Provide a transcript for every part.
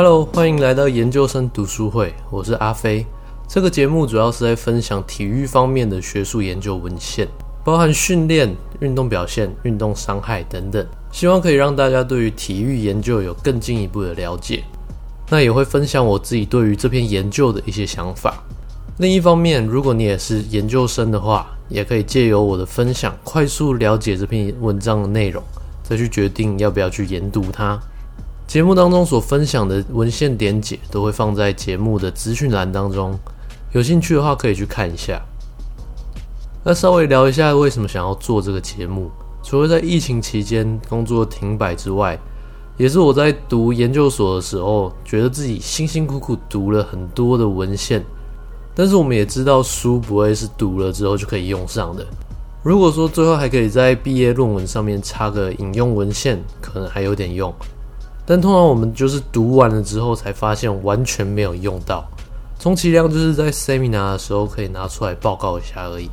Hello，欢迎来到研究生读书会，我是阿飞。这个节目主要是在分享体育方面的学术研究文献，包含训练、运动表现、运动伤害等等，希望可以让大家对于体育研究有更进一步的了解。那也会分享我自己对于这篇研究的一些想法。另一方面，如果你也是研究生的话，也可以借由我的分享，快速了解这篇文章的内容，再去决定要不要去研读它。节目当中所分享的文献点解都会放在节目的资讯栏当中，有兴趣的话可以去看一下。那稍微聊一下为什么想要做这个节目，除了在疫情期间工作停摆之外。也是我在读研究所的时候，觉得自己辛辛苦苦读了很多的文献，但是我们也知道书不会是读了之后就可以用上的。如果说最后还可以在毕业论文上面插个引用文献，可能还有点用，但通常我们就是读完了之后才发现完全没有用到，充其量就是在 seminar 的时候可以拿出来报告一下而已，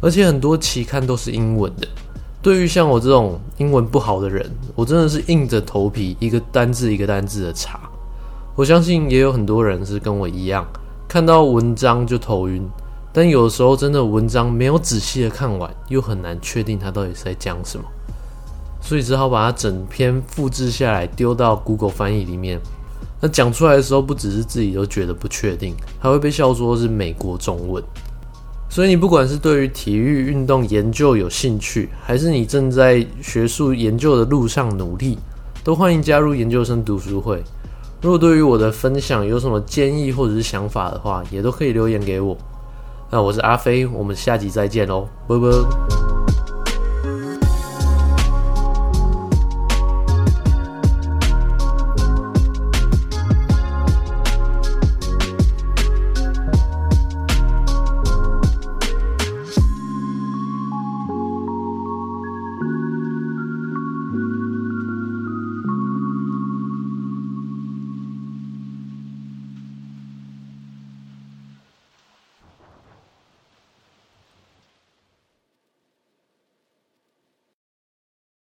而且很多期刊都是英文的。对于像我这种英文不好的人，我真的是硬着头皮一个单字一个单字的查。我相信也有很多人是跟我一样，看到文章就头晕。但有时候真的文章没有仔细的看完，又很难确定它到底是在讲什么，所以只好把它整篇复制下来丢到 Google 翻译里面。那讲出来的时候，不只是自己都觉得不确定，还会被笑说是美国中文。所以你不管是对于体育运动研究有兴趣，还是你正在学术研究的路上努力，都欢迎加入研究生读书会。如果对于我的分享有什么建议或者是想法的话，也都可以留言给我。那我是阿飞，我们下集再见喽，拜拜。